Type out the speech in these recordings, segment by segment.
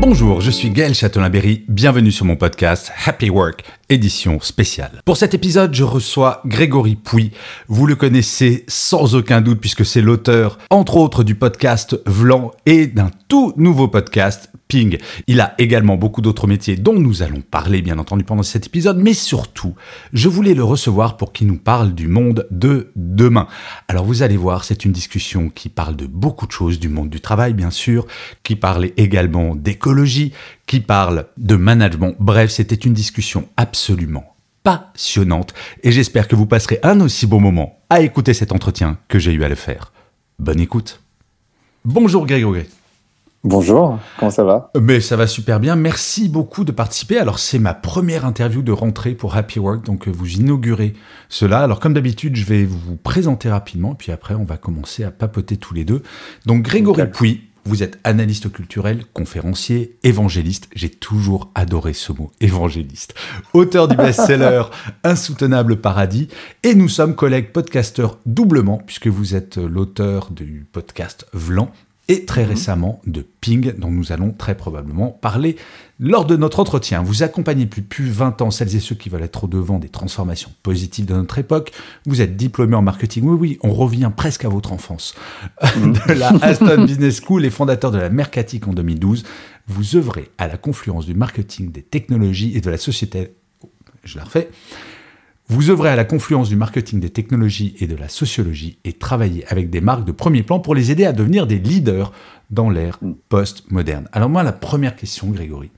Bonjour, je suis Gaël Châtelain-Berry, bienvenue sur mon podcast Happy Work, édition spéciale. Pour cet épisode, je reçois Grégory Pouy. Vous le connaissez sans aucun doute puisque c'est l'auteur, entre autres, du podcast Vlan et d'un tout nouveau podcast Il a également beaucoup d'autres métiers dont nous allons parler bien entendu pendant cet épisode, mais surtout, je voulais le recevoir pour qu'il nous parle du monde de demain. Alors vous allez voir, c'est une discussion qui parle de beaucoup de choses, du monde du travail bien sûr, qui parle également d'écologie, qui parle de management. Bref, c'était une discussion absolument passionnante et j'espère que vous passerez un aussi beau moment à écouter cet entretien que j'ai eu à le faire. Bonne écoute. Bonjour Grégory. Bonjour, comment ça va? Mais ça va super bien. Merci beaucoup de participer. Alors c'est ma première interview de rentrée pour Happy Work, donc euh, vous inaugurez cela. Alors comme d'habitude, je vais vous présenter rapidement, puis après on va commencer à papoter tous les deux. Donc Grégory Nickel. Pouy, vous êtes analyste culturel, conférencier, évangéliste. J'ai toujours adoré ce mot, évangéliste. Auteur du best-seller Insoutenable Paradis. Et nous sommes collègues podcasteurs doublement, puisque vous êtes l'auteur du podcast Vlan et très récemment de Ping, dont nous allons très probablement parler lors de notre entretien. Vous accompagnez depuis plus de 20 ans celles et ceux qui veulent être au devant des transformations positives de notre époque. Vous êtes diplômé en marketing. Oui, oui, on revient presque à votre enfance. de la Aston Business School et fondateur de la Mercatique en 2012. Vous œuvrez à la confluence du marketing, des technologies et de la société. Je la refais. Vous œuvrez à la confluence du marketing, des technologies et de la sociologie et travaillez avec des marques de premier plan pour les aider à devenir des leaders dans l'ère post-moderne. Alors moi, la première question, Grégory,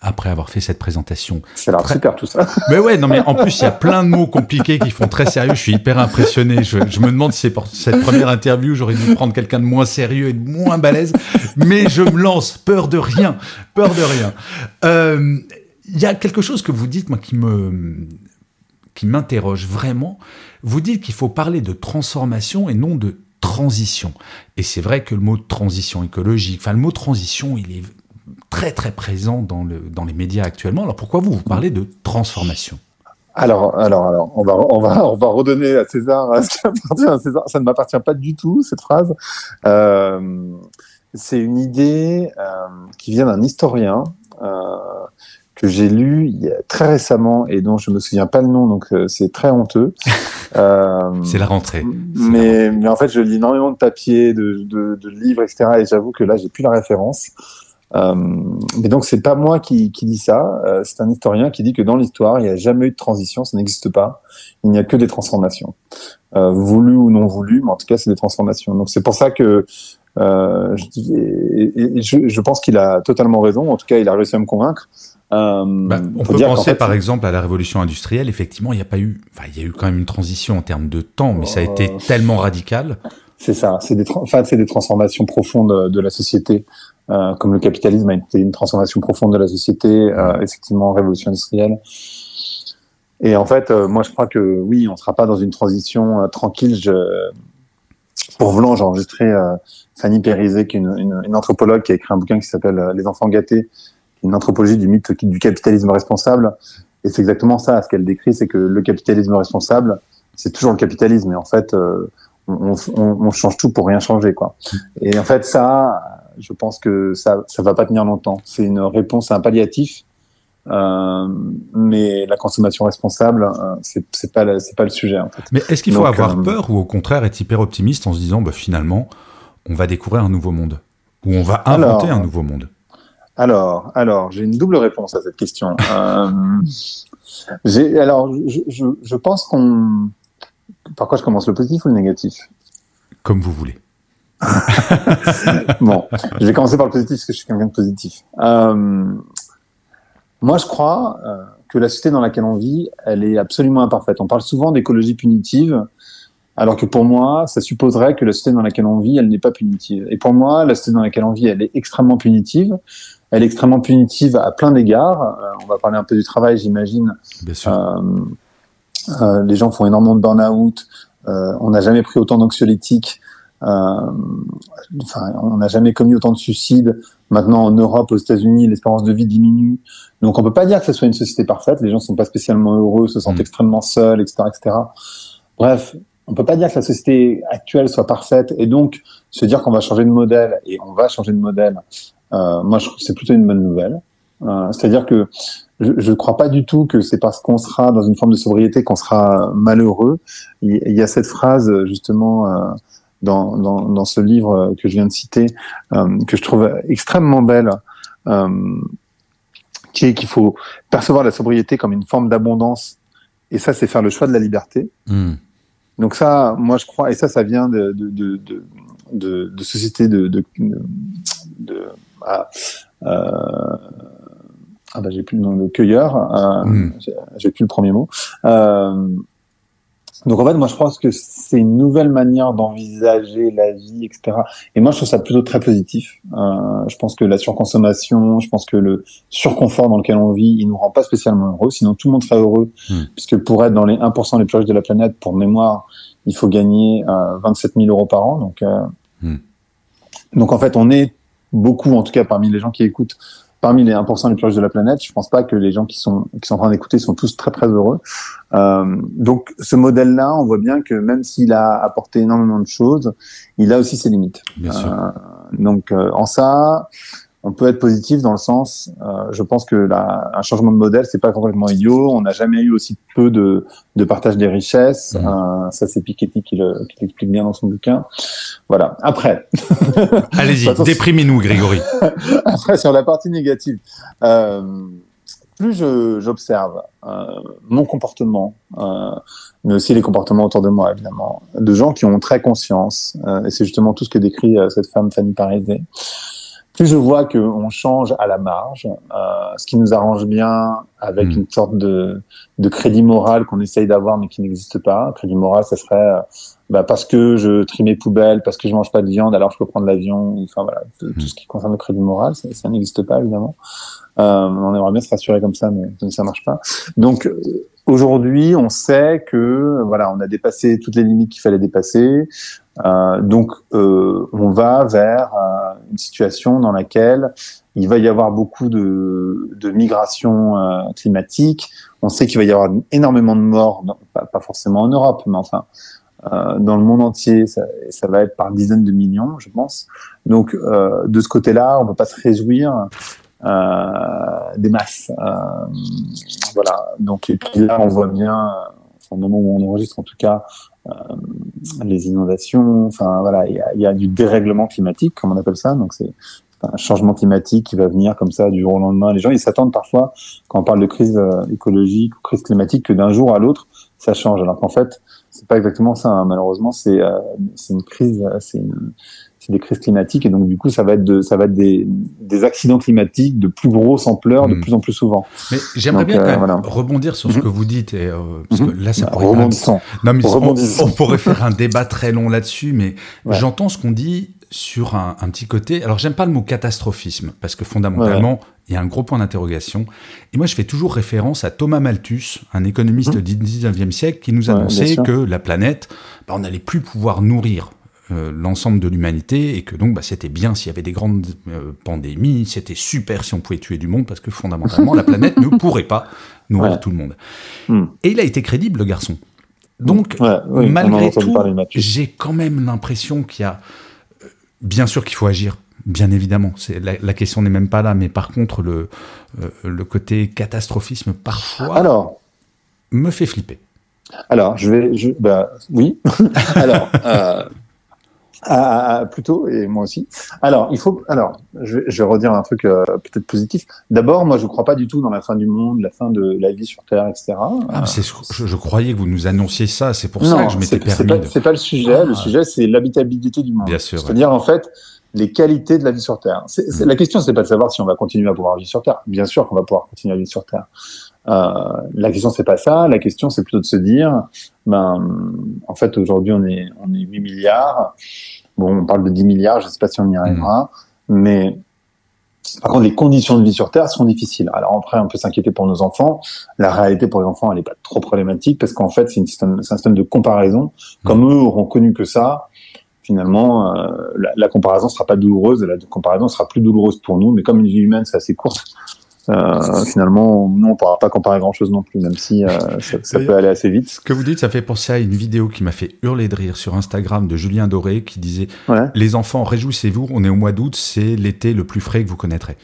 après avoir fait cette présentation... C'est l'air Très- super tout ça. Mais ouais, non mais en plus, il y a plein de mots compliqués qui font très sérieux. Je suis hyper impressionné. Je, je me demande si c'est pour cette première interview, j'aurais dû prendre quelqu'un de moins sérieux et de moins balèze. Mais je me lance, peur de rien, peur de rien. Euh, Il y a quelque chose que vous dites, moi, qui me qui m'interroge vraiment. Vous dites qu'il faut parler de transformation et non de transition. Et c'est vrai que le mot transition écologique, enfin le mot transition, il est très très présent dans, le, dans les médias actuellement. Alors pourquoi vous, vous parlez de transformation? Alors, alors, alors, on va, on va, on va redonner à César ce qui appartient César. Ça ne m'appartient pas du tout cette phrase. Euh, c'est une idée euh, qui vient d'un historien euh, que j'ai lu il y a très récemment et dont je me souviens pas le nom, donc euh, c'est très honteux. Euh, C'est la rentrée. mais, mais en fait, je lis énormément de papiers, de, de, de livres, etc. Et j'avoue que là, j'ai plus la référence. Euh, mais donc, c'est pas moi qui, qui dis ça. Euh, c'est un historien qui dit que dans l'histoire, il n'y a jamais eu de transition, ça n'existe pas. Il n'y a que des transformations, euh, voulues ou non voulues, mais en tout cas, c'est des transformations. Donc, c'est pour ça que euh, je, et- et je, je pense qu'il a totalement raison. En tout cas, il a réussi à me convaincre. Euh, Bah, on peut penser fait, par exemple à la révolution industrielle. Effectivement, il n'y a pas eu, enfin, il y a eu quand même une transition en termes de temps, mais ça a été Euh, tellement radical. C'est ça, c'est des, tra- enfin, c'est des transformations profondes de la société, euh, comme le capitalisme a été une transformation profonde de la société, euh, effectivement, révolution industrielle. Et en fait, moi, je crois que oui, on sera pas dans une transition tranquille. Je... Pour Vlan, j'ai enregistré euh, Fanny Périzet, qui est une, une, une anthropologue qui a écrit un bouquin qui s'appelle Les enfants gâtés, une anthropologie du mythe du capitalisme responsable. Et c'est exactement ça, ce qu'elle décrit, c'est que le capitalisme responsable, c'est toujours le capitalisme. Et en fait, euh, on, on, on change tout pour rien changer, quoi. Et en fait, ça, je pense que ça, ça va pas tenir longtemps. C'est une réponse à un palliatif, euh, mais la consommation responsable, euh, c'est pas, le- c'est pas le sujet, en fait. Mais est-ce qu'il faut Donc, avoir euh, peur ou au contraire être hyper optimiste en se disant, bah, finalement, on va découvrir un nouveau monde ou on va inventer Alors, un nouveau monde Alors, alors, j'ai une double réponse à cette question. euh, alors, je, je, je pense qu'on. Par quoi je commence, le positif ou le négatif? Comme vous voulez. Bon, je vais commencer par le positif parce que je suis quelqu'un de positif. Euh, moi, je crois euh, que la société dans laquelle on vit, elle est absolument imparfaite. On parle souvent d'écologie punitive Alors que pour moi, ça supposerait que la société dans laquelle on vit, elle n'est pas punitive. Et pour moi, la société dans laquelle on vit, elle est extrêmement punitive. Elle est extrêmement punitive à plein d'égards. Euh, on va parler un peu du travail, j'imagine. Bien sûr. Euh, euh, les gens font énormément de burn-out. On n'a jamais pris autant d'anxiolytiques. Enfin, on n'a jamais commis autant de suicides. Maintenant, en Europe, aux États-Unis, l'espérance de vie diminue. Donc, on peut pas dire que ce soit une société parfaite. Les gens sont pas spécialement heureux, se sentent Mm. extrêmement seuls, etc., etc. Bref, on peut pas dire que la société actuelle soit parfaite. Et donc, se dire qu'on va changer de modèle et on va changer de modèle, moi, je trouve que c'est plutôt une bonne nouvelle. Euh, C'est-à-dire que je ne crois pas du tout que c'est parce qu'on sera dans une forme de sobriété qu'on sera malheureux. Il, il y a cette phrase justement euh, dans, dans, dans ce livre que je viens de citer euh, que je trouve extrêmement belle, euh, qui est qu'il faut percevoir la sobriété comme une forme d'abondance. Et ça, c'est faire le choix de la liberté. Hmm. Donc ça, moi je crois, et ça, ça vient de de de de, de, de sociétés de de, de, de- ah, euh, ah bah j'ai plus le nom de cueilleur, euh, Mm. j'ai- j'ai plus le premier mot. Donc en fait, moi je pense que c'est une nouvelle manière d'envisager la vie, etc. Et moi je trouve ça plutôt très positif. Euh, je pense que la surconsommation, je pense que le surconfort dans lequel on vit, il nous rend pas spécialement heureux. Sinon tout le monde serait heureux, Mm. puisque pour être dans les 1% les plus riches de la planète, pour mémoire, il faut gagner euh, 27 000 euros par an. Donc, euh, Mm. donc en fait, on est beaucoup, en tout cas parmi les gens qui écoutent, parmi les 1% les plus riches de la planète. Je pense pas que les gens qui sont qui sont en train d'écouter sont tous très très heureux. Euh, donc ce modèle-là, on voit bien que même s'il a apporté énormément de choses, il a aussi ses limites. Bien sûr. Euh, donc euh, en ça, on peut être positif dans le sens, euh, je pense que la, un changement de modèle, c'est pas complètement idiot. On n'a jamais eu aussi peu de, de partage des richesses. Mhm. Euh, ça, c'est Piketty qui le- qui l'explique bien dans son bouquin. Voilà. Après, Allez-y, déprimez-nous, Grégory. après sur la partie négative, euh, plus je- j'observe euh, mon comportement, euh, mais aussi les comportements autour de moi, évidemment, de gens qui ont très conscience, euh, et c'est justement tout ce que décrit cette femme Fanny Parisé. Plus je vois qu'on change à la marge, euh, ce qui nous arrange bien avec Mm. une sorte de, de crédit moral qu'on essaye d'avoir mais qui n'existe pas. Crédit moral, ça serait euh, bah, parce que je trie mes poubelles, parce que je mange pas de viande, alors je peux prendre l'avion. Enfin voilà, tout, tout ce qui concerne le crédit moral, ça, ça n'existe pas évidemment. Euh, on aimerait bien se rassurer comme ça, mais ça ne marche pas. Donc euh, aujourd'hui, on sait que voilà, on a dépassé toutes les limites qu'il fallait dépasser. Euh, donc euh, on va vers euh, une situation dans laquelle il va y avoir beaucoup de, de migration euh, climatique. On sait qu'il va y avoir énormément de morts, pas, pas forcément en Europe, mais enfin dans le monde entier, ça, ça va être par dizaines de millions, je pense. Donc euh, de ce côté-là, on ne peut pas se réjouir euh, des masses. Euh, voilà. Donc et puis là, on voit bien, euh, au moment où on enregistre en tout cas, euh, les inondations. Enfin voilà, il y y a du dérèglement climatique, comme on appelle ça. Donc c'est un changement climatique qui va venir comme ça du jour au lendemain. Les gens, ils s'attendent parfois, quand on parle de crise euh, écologique ou crise climatique, que d'un jour à l'autre, ça change. Alors qu'en fait, c'est pas exactement ça. hein. Malheureusement, c'est euh, c'est une crise, euh, c'est des crises climatiques et donc du coup ça va être de, ça va être des, des accidents climatiques de plus grosse ampleur de Mm. plus en plus souvent. Mais j'aimerais bien quand euh, même voilà. rebondir sur ce Mhm. que vous dites, et, euh, parce que là, ça Bah, pourrait... rebondissons. Non, mais on, on pourrait faire un débat très long là-dessus, mais Ouais. j'entends ce qu'on dit sur un, un petit côté. Alors, j'aime pas le mot catastrophisme, parce que fondamentalement, il y a un gros point d'interrogation. Et moi, je fais toujours référence à Thomas Malthus, un économiste Mhm. du 19e siècle, qui nous annonçait que la planète, bah, on n'allait plus pouvoir nourrir euh, l'ensemble de l'humanité et que donc bah, c'était bien s'il y avait des grandes euh, pandémies, c'était super si on pouvait tuer du monde parce que fondamentalement la planète ne pourrait pas nourrir Ouais. tout le monde. Hmm. Et il a été crédible le garçon. Donc malgré tout, j'ai quand même l'impression qu'il y a, bien sûr qu'il faut agir, bien évidemment. C'est la, la question n'est même pas là, mais par contre le euh, le côté catastrophisme parfois Alors, me fait flipper. Alors, je vais, je, bah, oui. alors, euh, ah, plutôt, et moi aussi. Alors, il faut, alors, je vais, je vais redire un truc euh, peut-être positif. D'abord, moi, je ne crois pas du tout dans la fin du monde, la fin de la vie sur Terre, etc. Ah, mais je, je croyais que vous nous annonciez ça, c'est pour non, ça que je m'étais c'est- c'est permis. pas, de- pas le sujet. Ah. Le sujet, c'est l'habitabilité du monde. Bien sûr, ouais. C'est-à-dire, en fait, les qualités de la vie sur Terre. C'est, c'est- Mm. La question, c'est pas de savoir si on va continuer à pouvoir vivre sur Terre. Bien sûr qu'on va pouvoir continuer à vivre sur Terre. la question c'est pas ça. La question c'est plutôt de se dire, ben, en fait aujourd'hui on est on est 8 milliards. Bon, on parle de 10 milliards. Je sais pas si on y arrivera, mmh. mais par contre, les conditions de vie sur Terre sont difficiles. Alors après, on peut s'inquiéter pour nos enfants. La réalité pour les enfants, elle n'est pas trop problématique parce qu'en fait, c'est un système de comparaison. Comme eux auront connu que ça, finalement, euh, la, la, comparaison sera pas douloureuse. La comparaison sera plus douloureuse pour nous. Mais comme une vie humaine, c'est assez courte, euh, finalement, nous, on pourra pas comparer grand-chose non plus, même si euh, ça, peut aller assez vite. Ce que vous dites, ça fait penser à une vidéo qui m'a fait hurler de rire sur Instagram de Julien Doré qui disait Les enfants, réjouissez-vous, on est au mois d'août, c'est l'été le plus frais que vous connaîtrez.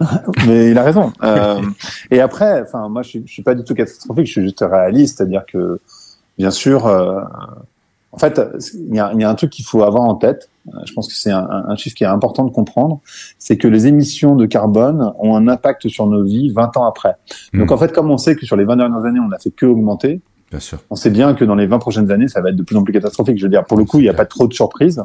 Mais il a raison. Euh, et après, enfin, moi, je, je suis pas du tout catastrophique, je suis juste réaliste, c'est-à-dire que, bien sûr, euh, en fait, il y a, y a, un truc qu'il faut avoir en tête. Euh, je pense que c'est un, un, chiffre qui est important de comprendre, c'est que les émissions de carbone ont un impact sur nos vies 20 ans après. Donc hmm. en fait, comme on sait que sur les 20 dernières années, on n'a fait que augmenter, bien sûr. on sait bien que dans les 20 prochaines années, ça va être de plus en plus catastrophique. Je veux dire, pour le coup, il n'y a pas trop de surprises.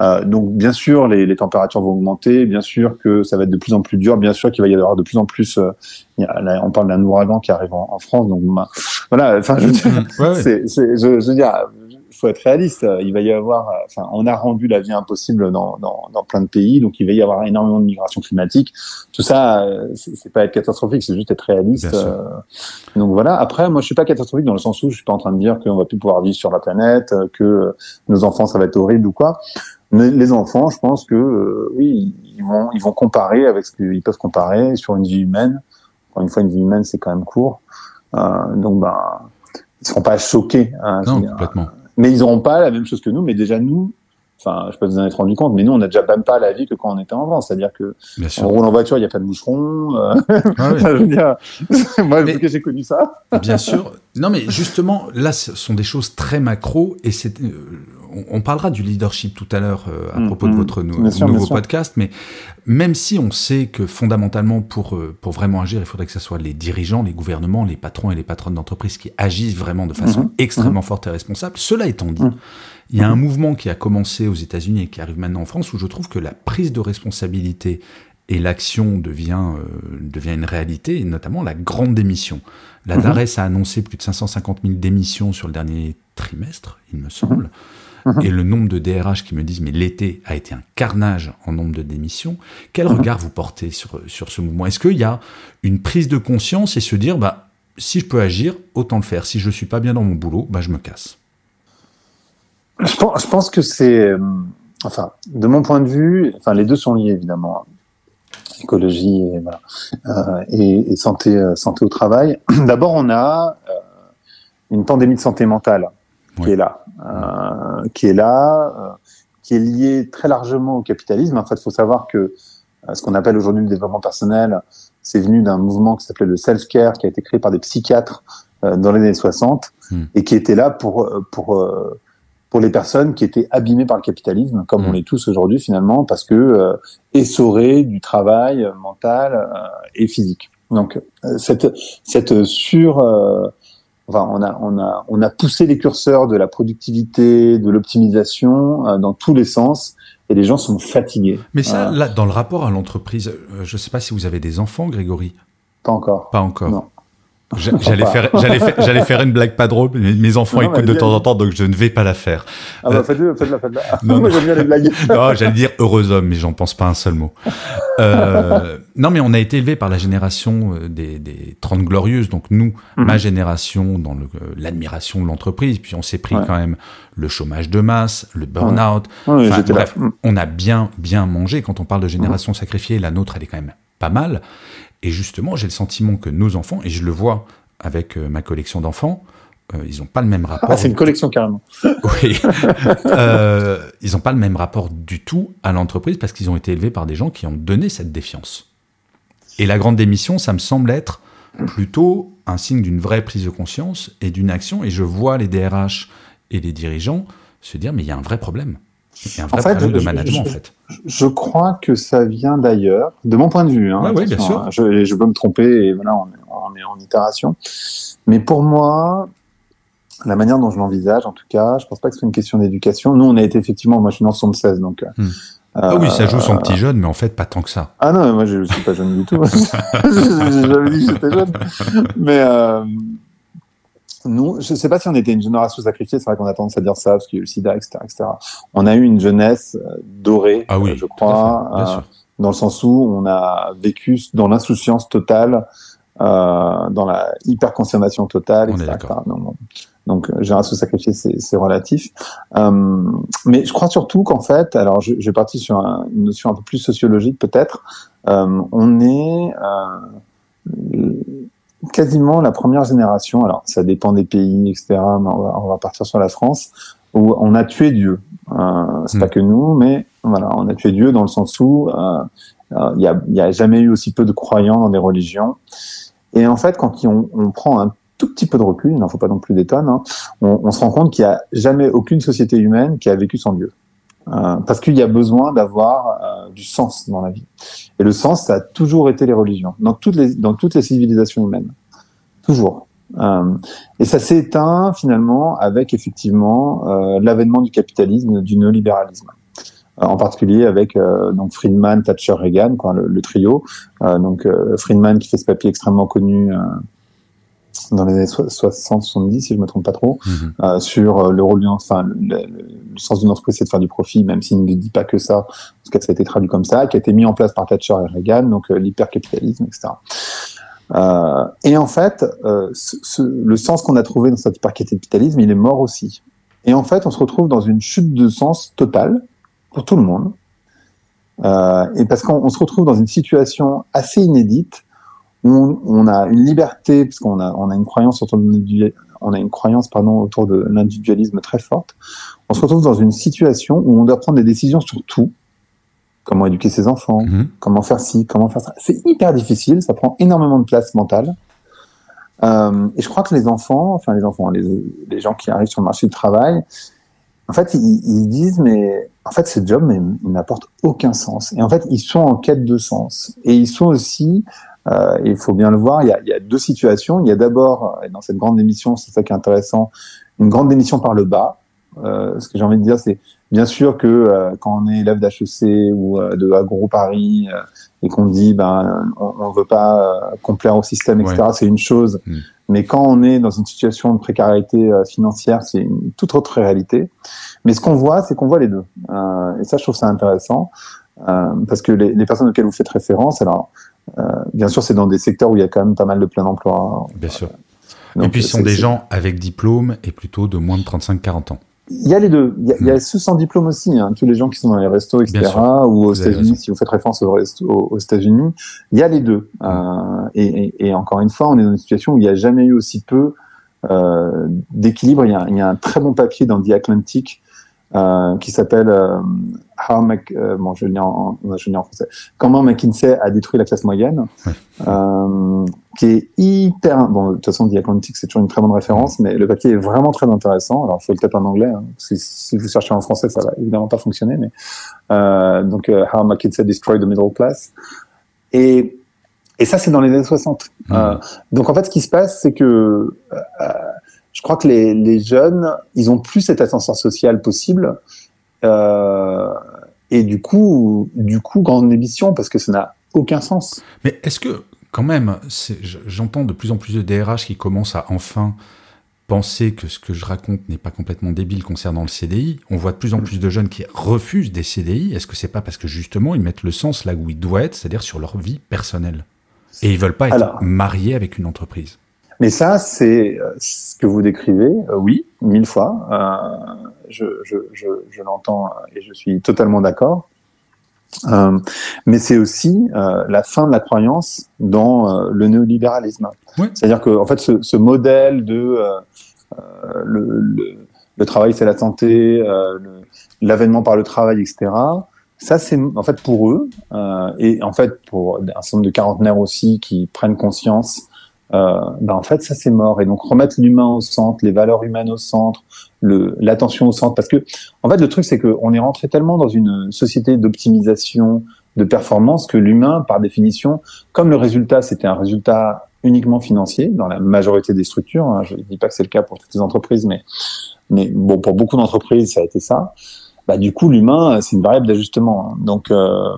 Euh, donc bien sûr, les, les, températures vont augmenter, bien sûr que ça va être de plus en plus dur, bien sûr qu'il va y avoir de plus en plus. Euh, là, on parle d'un ouragan qui arrive en, en France, donc bah, voilà. Enfin, je veux dire, ouais, ouais. je, je veux dire, faut être réaliste. Il va y avoir, enfin, on a rendu la vie impossible dans, dans, dans, plein de pays, donc il va y avoir énormément de migration climatique. Tout ça, euh, c'est pas être catastrophique, c'est juste être réaliste. Euh. donc voilà. Après, moi, je suis pas catastrophique dans le sens où je suis pas en train de dire qu'on va plus pouvoir vivre sur la planète, que nos enfants ça va être horrible ou quoi. Mais les enfants, je pense que euh, oui, ils vont, ils vont comparer avec ce qu'ils peuvent comparer sur une vie humaine. Encore une fois, une vie humaine, c'est quand même court. donc, ben, ils seront pas choqués. Hein, non, complètement mais ils n'auront pas la même chose que nous. Mais déjà nous, enfin, je sais pas vous en être rendu compte, mais nous, on n'a déjà même pas la vie que quand on était en France. C'est-à-dire que on roule en voiture, il n'y a pas de boucheron. Euh... Ah oui. je veux dire, moi, mais, que j'ai connu ça. bien sûr. Non, mais justement, là, ce sont des choses très macro, et c'est. Euh, on, parlera du leadership tout à l'heure euh, à mm, propos de mm. votre nouveau podcast, mais même si on sait que fondamentalement, pour, euh, pour vraiment agir, il faudrait que ce soit les dirigeants, les gouvernements, les patrons et les patronnes d'entreprise qui agissent vraiment de façon mm-hmm. extrêmement mm-hmm. forte et responsable. Cela étant dit, il y a un mouvement qui a commencé aux États-Unis et qui arrive maintenant en France où je trouve que la prise de responsabilité et l'action devient, euh, devient une réalité, et notamment la grande démission. La DARES a annoncé plus de 550 000 démissions sur le dernier trimestre, il me semble. Mhm. Et le nombre de DRH qui me disent mais l'été a été un carnage en nombre de démissions, quel mhm. regard vous portez sur, sur ce mouvement? Est-ce qu'il y a une prise de conscience et se dire bah, si je peux agir, autant le faire. Si je ne suis pas bien dans mon boulot, bah, je me casse je pense, je pense que c'est. Euh, enfin, de mon point de vue, enfin, les deux sont liés évidemment écologie et, voilà, euh, et, et santé, euh, santé au travail. D'abord, on a euh, une pandémie de santé mentale qui est là, euh, qui est là, euh, qui est lié très largement au capitalisme. En fait, il faut savoir que euh, ce qu'on appelle aujourd'hui le développement personnel, c'est venu d'un mouvement qui s'appelait le self-care, qui a été créé par des psychiatres dans les années 60 hmm. et qui était là pour pour pour les personnes qui étaient abîmées par le capitalisme, comme on hmm. l'est tous aujourd'hui finalement, parce que euh, essorés du travail mental et physique. Donc cette cette sur Enfin, on a, on a, on a poussé les curseurs de la productivité, de l'optimisation euh, dans tous les sens, et les gens sont fatigués. Mais ça, là, dans le rapport à l'entreprise, euh, je ne sais pas si vous avez des enfants, Grégory. Pas encore. Pas encore. Non. J'allais faire, j'allais faire, j'allais faire une blague pas drôle, mais mes enfants écoutent de temps en temps, donc je ne vais pas la faire. Ah bah faites-le, faites-la, faites-la. Non, Moi j'aime bien les blagues. non, j'allais dire heureux homme, mais j'en pense pas un seul mot. Euh, non, mais on a été élevé par la génération euh, des, des 30 glorieuses, donc nous, mhm. ma génération, dans euh, l'admiration de l'entreprise, puis on s'est pris quand même le chômage de masse, le burn-out. enfin, bref, mhm. on a bien, bien mangé. Quand on parle de génération sacrifiée, la nôtre, elle est quand même pas mal. Et justement, j'ai le sentiment que nos enfants, et je le vois avec euh, ma collection d'enfants, euh, ils n'ont pas le même rapport. Ah, c'est une collection carrément. oui. euh, ils n'ont pas le même rapport du tout à l'entreprise parce qu'ils ont été élevés par des gens qui ont donné cette défiance. Et la grande démission, ça me semble être plutôt un signe d'une vraie prise de conscience et d'une action. Et je vois les DRH et les dirigeants se dire, mais il y a un vrai problème. Il y a un vrai problème de management, je, en fait. Je crois que ça vient d'ailleurs, de mon point de vue. Hein, oui, bien sûr. Hein, je, je, peux me tromper, et voilà, on est, on est, en itération. Mais pour moi, la manière dont je l'envisage, en tout cas, je pense pas que ce soit une question d'éducation. Nous, on a été effectivement, moi je suis en 76, donc hmm. ah oui, ça joue son petit jeune, mais en fait, pas tant que ça. Ah non, moi, je suis pas jeune du tout. J'ai jamais dit que j'étais jeune. Mais euh, nous, je sais pas si on était une génération sacrifiée, c'est vrai qu'on a tendance à dire ça, parce qu'il y a eu le sida, etc., etc. On a eu une jeunesse dorée, ah oui, je crois, euh, dans le sens où on a vécu dans l'insouciance totale, euh, dans la hyper-consommation totale, etc. Donc, génération sacrifiée, c'est relatif. Euh, mais je crois surtout qu'en fait, alors je, je vais partir sur une notion un peu plus sociologique peut-être, euh, on est euh, quasiment la première génération, alors ça dépend des pays, etc., mais on va, on va partir sur la France, où on a tué Dieu. Euh, c'est pas hmm. que nous, mais voilà, on a tué Dieu dans le sens où euh, euh, il euh, n'y a, a, jamais eu aussi peu de croyants dans des religions. Et en fait, quand on, on prend un tout petit peu de recul, il n'en faut pas non plus des tonnes, hein, on, on, se rend compte qu'il n'y a jamais aucune société humaine qui a vécu sans Dieu. Euh, parce qu'il y a besoin d'avoir euh, du sens dans la vie. Et le sens, ça a toujours été les religions, dans toutes les, dans toutes les civilisations humaines. Toujours. Euh, et ça s'est éteint finalement avec effectivement euh, l'avènement du capitalisme, du néolibéralisme. Euh, en particulier avec donc Friedman, Thatcher, Reagan, quoi, le, le trio. donc Friedman qui fait ce papier extrêmement connu dans les années 60-70, si je me trompe pas trop, mhm. euh, sur euh, le rôle du, enfin, le, le, sens d'une entreprise, c'est de faire du profit, même s'il ne dit pas que ça, parce que ça a été traduit comme ça, qui a été mis en place par Thatcher et Reagan, donc euh, l'hypercapitalisme, etc. Euh, et en fait, euh, ce, le sens qu'on a trouvé dans cet hypercapitalisme, il est mort aussi. Et en fait, on se retrouve dans une chute de sens totale pour tout le monde. Euh, et parce qu'on se retrouve dans une situation assez inédite on, a une liberté, parce qu'on a, on a une croyance autour de, on a une croyance pardon, autour de l'individualisme très forte. On se retrouve dans une situation où on doit prendre des décisions sur tout. Comment éduquer ses enfants, mhm. comment faire ci, comment faire ça. C'est hyper difficile, ça prend énormément de place mentale. Euh, et je crois que les enfants, enfin les enfants, les, les, gens qui arrivent sur le marché du travail, en fait, ils, ils disent mais en fait, ce job, mais, il n'apporte aucun sens. Et en fait, ils sont en quête de sens. Et ils sont aussi euh, il faut bien le voir, il y a, il y a deux situations. Il y a d'abord, dans cette grande émission, c'est ça qui est intéressant, une grande émission par le bas. Euh, ce que j'ai envie de dire, c'est bien sûr que euh, quand on est élève d'HEC ou euh, de Agro Paris euh, et qu'on dit ben on, ne veut pas complaire au système, etc., c'est une chose. Mm. Mais quand on est dans une situation de précarité financière, c'est une toute autre réalité. Mais ce qu'on voit, c'est qu'on voit les deux. et ça, je trouve ça intéressant. parce que les, les, personnes auxquelles vous faites référence, alors euh, bien sûr, c'est dans des secteurs où il y a quand même pas mal de plein emploi. Bien sûr. et puis, ce sont des gens avec diplôme et plutôt de moins de 35-40 ans. Il y a les deux. Il y a, il y a hmm. ceux sans diplôme aussi, hein, tous les gens qui sont dans les restos, etc. Ou aux États-Unis, si vous faites référence aux, aux États-Unis, il y a les deux. Hmm. Euh, et, et, et, encore une fois, on est dans une situation où il n'y a jamais eu aussi peu euh, d'équilibre. Il, il, y a un très bon papier dans The Atlantic euh, qui s'appelle euh, How Mac, euh, bon, je lis en, je lis en français. Comment McKinsey a détruit la classe moyenne, euh, qui est hyper. Bon, de toute façon, The Atlantic, c'est toujours une très bonne référence, mais le papier est vraiment très intéressant. Alors, il faut peut-être en anglais, hein, parce que si vous cherchez en français, ça va évidemment pas fonctionner. Mais euh, donc, How McKinsey destroyed the middle class. Et et ça, c'est dans les années 60. Euh, donc, en fait, ce qui se passe, c'est que je crois que les, les, jeunes, ils ont plus cet ascenseur social possible. Euh, et du coup, du coup, grande émission parce que ça n'a aucun sens. Mais est-ce que, quand même, j'entends de plus en plus de DRH qui commencent à enfin penser que ce que je raconte n'est pas complètement débile concernant le CDI. On voit de plus en plus de jeunes qui refusent des CDI. Est-ce que c'est pas parce que justement ils mettent le sens là où il doit être, c'est-à-dire sur leur vie personnelle? Et ils veulent pas être mariés avec une entreprise mais ça, c'est euh, ce que vous décrivez, euh, oui, mille fois. Euh, je, je, je, je l'entends et je suis totalement d'accord. Euh, mais c'est aussi euh, la fin de la croyance dans le néolibéralisme. Oui. C'est-à-dire que, en fait, ce, ce modèle de le, le, le, travail, c'est la santé, l'avènement par le travail, etc. Ça, c'est en fait pour eux et en fait pour un certain nombre de quarantenaires aussi qui prennent conscience euh, ben en fait ça c'est mort et donc remettre l'humain au centre, les valeurs humaines au centre, l'attention au centre parce que en fait le truc c'est que on est rentré tellement dans une société d'optimisation, de performance que l'humain par définition, comme le résultat c'était un résultat uniquement financier dans la majorité des structures, hein, je ne dis pas que c'est le cas pour toutes les entreprises mais mais bon pour beaucoup d'entreprises ça a été ça. bah, du coup, l'humain, c'est une variable d'ajustement. Donc, euh,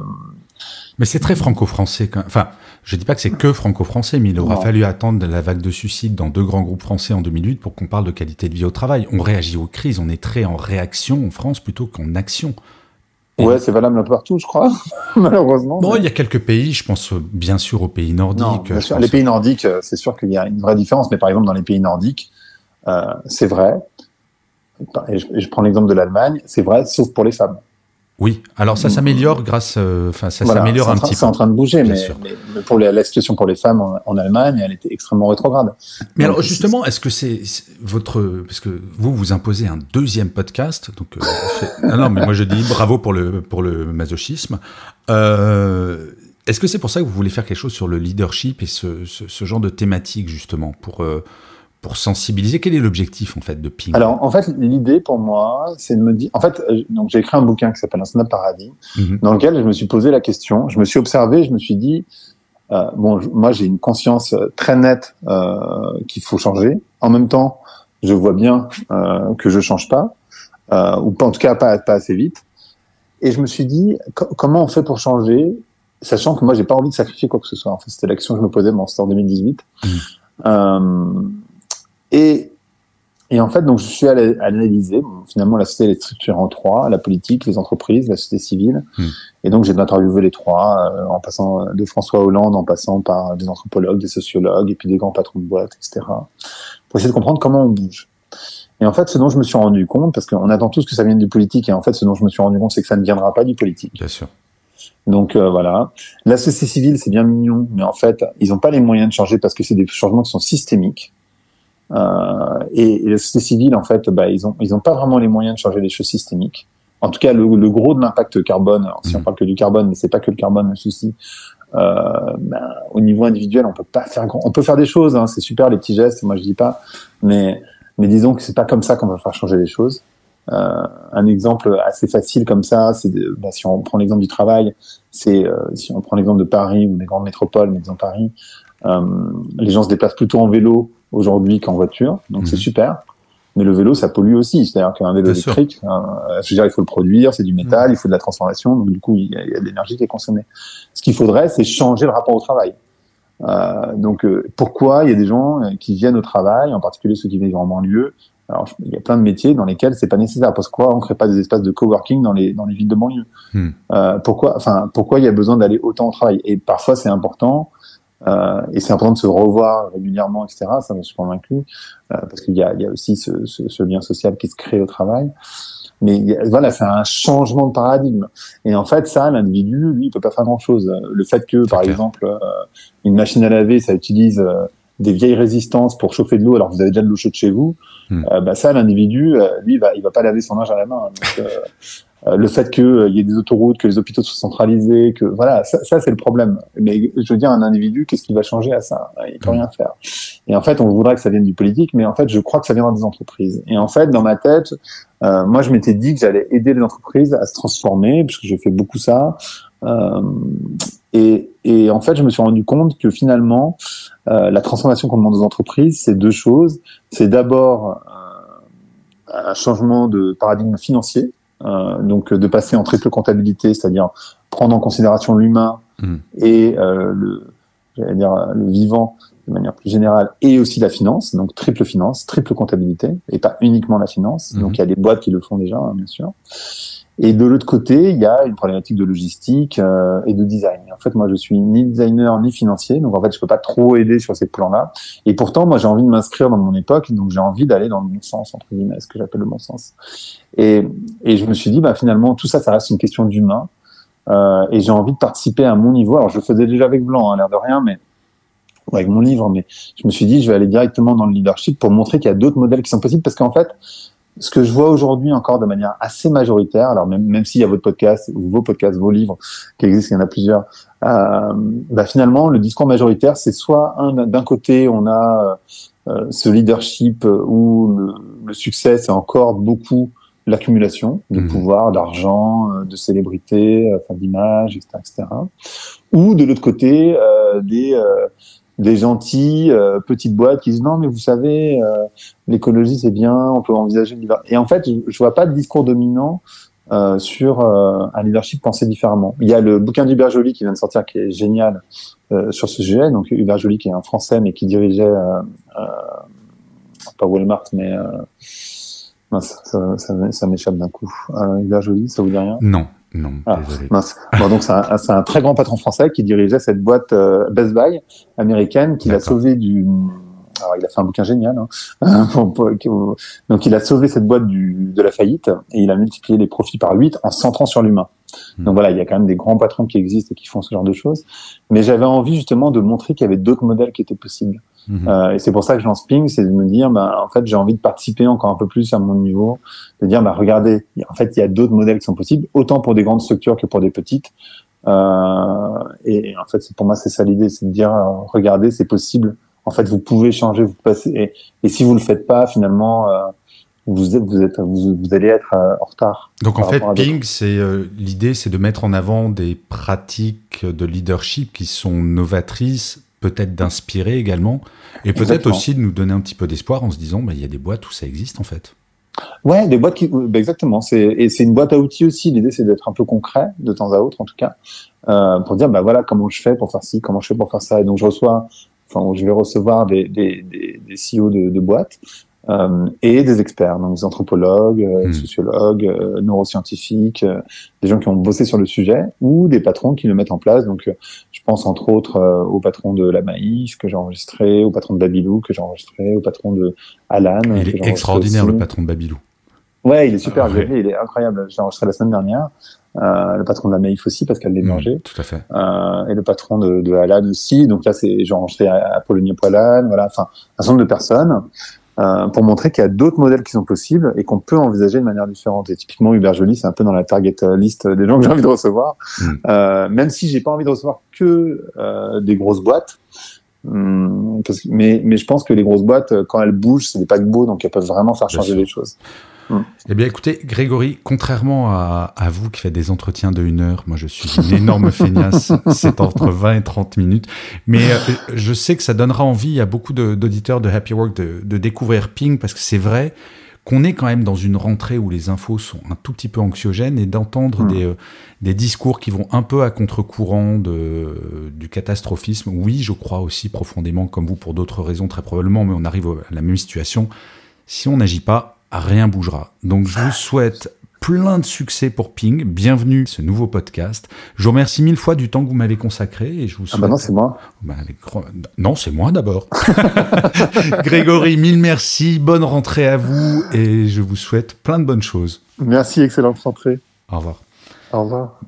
mais c'est très franco-français. Enfin, je dis pas que c'est que franco-français, mais il aura fallu attendre la vague de suicides dans deux grands groupes français en 2008 pour qu'on parle de qualité de vie au travail. On réagit aux crises, on est très en réaction en France plutôt qu'en action. ouais, c'est valable un peu partout, je crois, malheureusement. Bon, il y a quelques pays, je pense bien sûr aux pays nordiques. bien sûr. Les pays nordiques, euh, c'est sûr qu'il y a une vraie différence, mais par exemple dans les pays nordiques, euh, c'est vrai. Et je, je prends l'exemple de l'Allemagne, c'est vrai, sauf pour les femmes. Oui, alors ça s'améliore grâce, euh, enfin ça s'améliore un petit peu. C'est en train de bouger, mais, mais, pour la situation pour les femmes en, Allemagne, elle était extrêmement rétrograde. Mais alors justement, est-ce que c'est votre, parce que vous vous imposez un deuxième podcast, donc euh, non mais moi je dis bravo pour le pour le masochisme. Euh, est-ce que c'est pour ça que vous voulez faire quelque chose sur le leadership et ce, ce, ce genre de thématique justement pour euh, pour sensibiliser Quel est l'objectif en fait de Ping? Alors en fait l'idée pour moi c'est de me dire en fait euh, donc j'ai écrit un bouquin qui s'appelle Un Snap Paradis mhm. dans lequel je me suis posé la question, je me suis observé, je me suis dit euh, bon moi j'ai une conscience euh, très nette euh, qu'il faut changer. En même temps je vois bien euh, que je change pas ou en tout cas pas pas assez vite. Et je me suis dit comment on fait pour changer sachant que moi j'ai pas envie de sacrifier quoi que ce soit. En fait c'était l'action que je me posais bon, c'était en 2018. Mhm. Et, et en fait, donc, je suis allé analyser. Bon, finalement, la société est structurée en trois la politique, les entreprises, la société civile. Hmm. Et donc, j'ai interviewé les trois, euh, en passant de François Hollande, en passant par des anthropologues, des sociologues, et puis des grands patrons de boîtes, etc. Pour essayer de comprendre comment on bouge. Et en fait, ce dont je me suis rendu compte, parce qu'on attend tous que ça vienne du politique, et en fait, ce dont je me suis rendu compte, c'est que ça ne viendra pas du politique. Bien sûr. Donc euh, voilà. La société civile, c'est bien mignon, mais en fait, ils n'ont pas les moyens de changer parce que c'est des changements qui sont systémiques. Euh, et, et, la société civile, en fait, bah, ils ont ils ont pas vraiment les moyens de changer les choses systémiques. En tout cas, le, le gros de l'impact carbone, alors, si on mm. parle que du carbone, mais c'est pas que le carbone le souci. Euh, bah, au niveau individuel, on peut pas faire grand. On peut faire des choses, hein, c'est super les petits gestes. Moi, je dis pas, mais mais disons que c'est pas comme ça qu'on va faire changer les choses. Euh, un exemple assez facile comme ça, c'est bah, si on prend l'exemple du travail, c'est euh, si on prend l'exemple de Paris ou des grandes métropoles, mais disons Paris, euh, les gens se déplacent plutôt en vélo aujourd'hui qu'en voiture, donc c'est mhm. super. Mais le vélo, ça pollue aussi. C'est-à-dire qu'un vélo électrique, euh, dire, il faut le produire, c'est du métal, mhm. il faut de la transformation, donc du coup, il y a, il y a de l'énergie qui est consommée. Ce qu'il faudrait, c'est changer le rapport au travail. Euh, donc, euh, pourquoi il y a des gens qui viennent au travail, en particulier ceux qui vivent en banlieue? Alors, il y a plein de métiers dans lesquels c'est pas nécessaire. Pourquoi on crée pas des espaces de coworking dans les dans les villes de banlieue? Hmm. euh, Pourquoi, enfin, pourquoi il y a besoin d'aller autant au travail? Et parfois, c'est important euh, et c'est important de se revoir régulièrement, etc. Ça, je suis convaincu, euh, parce qu'il y a, il y a aussi ce, ce, ce, lien social qui se crée au travail. Mais voilà, c'est un changement de paradigme. Et en fait, ça, l'individu, lui, il peut pas faire grand-chose. Le fait que, par exemple, euh, une machine à laver, ça utilise euh, des vieilles résistances pour chauffer de l'eau, alors que vous avez déjà de l'eau chaude chez vous, hmm. euh, bah ça, l'individu, lui, il va, il va pas laver son linge à la main. Donc, euh, le fait qu'il euh, y ait des autoroutes, que les hôpitaux soient centralisés, que voilà, ça, ça c'est le problème. Mais je veux dire, un individu, qu'est-ce qui va changer à ça? Il peut rien faire. Et en fait, on voudrait que ça vienne du politique, mais en fait, je crois que ça viendra des entreprises. Et en fait, dans ma tête, euh, moi, je m'étais dit que j'allais aider les entreprises à se transformer, puisque j'ai fait beaucoup ça. Euh, et, et, en fait, je me suis rendu compte que finalement, euh, la transformation qu'on demande aux entreprises, c'est deux choses. C'est d'abord un changement de paradigme financier euh, donc de passer en triple comptabilité, c'est-à-dire prendre en considération l'humain hmm. et euh, le, dire le vivant de manière plus générale, et aussi la finance, donc triple finance, triple comptabilité, et pas uniquement la finance. Hmm. Donc il y a des boîtes qui le font déjà, hein, bien sûr. Et de l'autre côté, il y a une problématique de logistique euh, et de design. En fait, moi, je suis ni designer ni financier, donc en fait, je peux pas trop aider sur ces plans-là. Et pourtant, moi, j'ai envie de m'inscrire dans mon époque, donc j'ai envie d'aller dans le bon sens entre guillemets, ce que j'appelle le bon sens. Et, et je me suis dit, bah finalement, tout ça, ça reste une question d'humain. Euh, et j'ai envie de participer à mon niveau. Alors, je le faisais déjà avec Blanc, à hein, l'air de rien, mais avec mon livre, mais je me suis dit, je vais aller directement dans le leadership pour montrer qu'il y a d'autres modèles qui sont possibles, parce qu'en fait, ce que je vois aujourd'hui encore de manière assez majoritaire, alors même, même s'il y a votre podcast, ou vos podcasts, vos livres qui existent, il y en a plusieurs, euh, bah finalement, le discours majoritaire, c'est soit d'un côté, on a euh, ce leadership où le, le succès, c'est encore beaucoup l'accumulation de mmh. pouvoir, d'argent, euh, de célébrité, enfin d'image, etc., etc. Ou de l'autre côté, euh, des des gentils euh, petites boîtes qui disent non mais vous savez euh, l'écologie c'est bien on peut envisager le Et en fait je, vois pas de discours dominant euh, sur euh, un leadership pensé différemment. Il y a le bouquin d'Hubert Joly qui vient de sortir, qui est génial euh, sur ce sujet. Donc Hubert Joly, qui est un Français, mais qui dirigeait pas Walmart, mais ça, ça m'échappe d'un coup. Hubert Joly, ça vous dit rien? Non. Non, ah, mince. Bon, donc c'est un, un, très grand patron français qui dirigeait cette boîte Best Buy américaine, qui l'a sauvé du alors il a fait un bouquin génial. Hein. Donc il a sauvé cette boîte du, de la faillite et il a multiplié les profits par 8 en centrant sur l'humain. Hmm. Donc voilà, il y a quand même des grands patrons qui existent et qui font ce genre de choses. Mais j'avais envie justement de montrer qu'il y avait d'autres modèles qui étaient possibles. Hmm. Euh, et c'est pour ça que j'en sping, c'est de me dire, bah, en fait, j'ai envie de participer encore un peu plus à mon niveau, de dire, bah, regardez, en fait, il y a d'autres modèles qui sont possibles, autant pour des grandes structures que pour des petites. Euh, et, en fait, pour moi, c'est ça l'idée, c'est de dire, euh, regardez, c'est possible en fait, vous pouvez changer, vous passez, et, si vous le faites pas, finalement, euh, vous, êtes, vous, êtes, vous, allez être en retard. Donc en fait, Ping, c'est l'idée, c'est de mettre en avant des pratiques de leadership qui sont novatrices, peut-être d'inspirer également, et peut-être aussi de nous donner un petit peu d'espoir en se disant, bah, il y a des boîtes où ça existe en fait. Ouais, des boîtes qui, bah, exactement. C'est et c'est une boîte à outils aussi. L'idée, c'est d'être un peu concret de temps à autre, en tout cas, euh, pour dire bah voilà comment je fais pour faire ci, comment je fais pour faire ça. Et donc je reçois enfin, je vais recevoir des, des, des, des CEO de, de boîtes euh, et des experts, donc des anthropologues, euh, hmm. sociologues, euh, neuroscientifiques, des gens qui ont bossé sur le sujet ou des patrons qui le mettent en place. Donc, pense entre autres au patron de la Maïs que j'ai enregistré, au patron de Babylou que j'ai enregistré, au patron de Alan. Il est extraordinaire le patron de Babylou. Ouais, il est super, ah, il est incroyable. J'ai enregistré la semaine dernière. Euh, le patron de la Maïf aussi, Pascal Desberger. Mmh, tout à fait. Euh, et le patron de, de Alan aussi. Donc là, c'est j'ai enregistré Apollonie Poilane, voilà, enfin un certain nombre de personnes. Euh, pour montrer qu'il y a d'autres modèles qui sont possibles et qu'on peut envisager de manière différente. Et typiquement, Hubert Joly, c'est un peu dans la target list des gens que j'ai envie de recevoir. Mmh. Euh, même si j'ai pas envie de recevoir que euh, des grosses boîtes, hum, parce que, mais, mais je pense que les grosses boîtes, quand elles bougent, c'est des paquebots, donc elles peuvent vraiment faire changer les choses. Eh bien, écoutez, Grégory, contrairement à, vous qui faites des entretiens de une heure, moi je suis une énorme feignasse, c'est entre 20 et 30 minutes, mais euh, je sais que ça donnera envie à beaucoup d'auditeurs de, Happy Work de, découvrir Ping, parce que c'est vrai qu'on est quand même dans une rentrée où les infos sont un tout petit peu anxiogènes et d'entendre des, euh, des, discours qui vont un peu à contre-courant du catastrophisme. Oui, je crois aussi profondément, comme vous, pour d'autres raisons très probablement, mais on arrive à la même situation. Si on n'agit pas, rien bougera. Donc je vous souhaite plein de succès pour Ping. Bienvenue à ce nouveau podcast. Je vous remercie mille fois du temps que vous m'avez consacré et je vous souhaite... Ah bah non, c'est moi. Bah, non, c'est moi d'abord. Grégory, mille merci. Bonne rentrée à vous et je vous souhaite plein de bonnes choses. Merci, excellente rentrée. Au revoir. Au revoir.